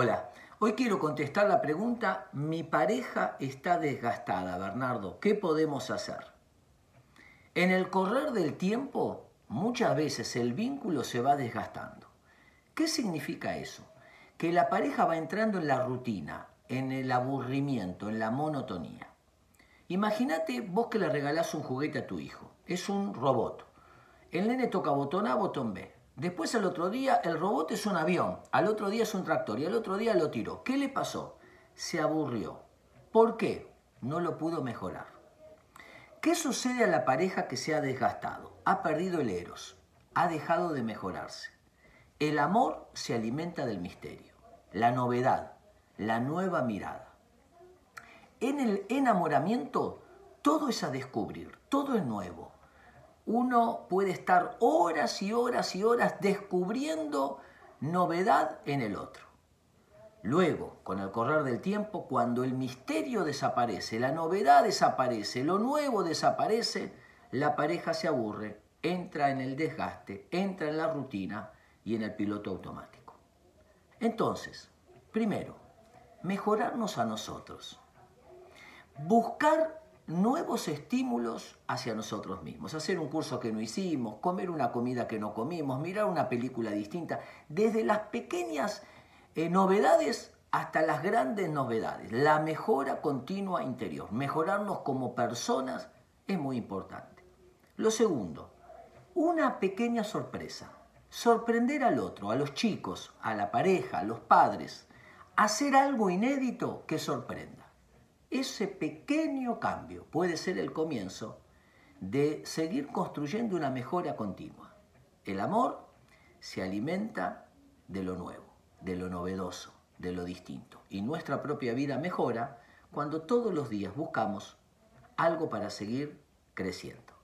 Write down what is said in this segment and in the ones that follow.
Hola, hoy quiero contestar la pregunta, mi pareja está desgastada, Bernardo, ¿qué podemos hacer? En el correr del tiempo, muchas veces el vínculo se va desgastando. ¿Qué significa eso? Que la pareja va entrando en la rutina, en el aburrimiento, en la monotonía. Imagínate vos que le regalás un juguete a tu hijo, es un robot. El nene toca botón A, botón B. Después al otro día el robot es un avión, al otro día es un tractor y al otro día lo tiró. ¿Qué le pasó? Se aburrió. ¿Por qué? No lo pudo mejorar. ¿Qué sucede a la pareja que se ha desgastado? Ha perdido el eros, ha dejado de mejorarse. El amor se alimenta del misterio, la novedad, la nueva mirada. En el enamoramiento todo es a descubrir, todo es nuevo uno puede estar horas y horas y horas descubriendo novedad en el otro. Luego, con el correr del tiempo, cuando el misterio desaparece, la novedad desaparece, lo nuevo desaparece, la pareja se aburre, entra en el desgaste, entra en la rutina y en el piloto automático. Entonces, primero, mejorarnos a nosotros. Buscar nuevos estímulos hacia nosotros mismos. Hacer un curso que no hicimos, comer una comida que no comimos, mirar una película distinta, desde las pequeñas eh, novedades hasta las grandes novedades. La mejora continua interior, mejorarnos como personas es muy importante. Lo segundo, una pequeña sorpresa. Sorprender al otro, a los chicos, a la pareja, a los padres. Hacer algo inédito que sorprenda. Ese pequeño cambio puede ser el comienzo de seguir construyendo una mejora continua. El amor se alimenta de lo nuevo, de lo novedoso, de lo distinto. Y nuestra propia vida mejora cuando todos los días buscamos algo para seguir creciendo.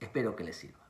Espero que les sirva.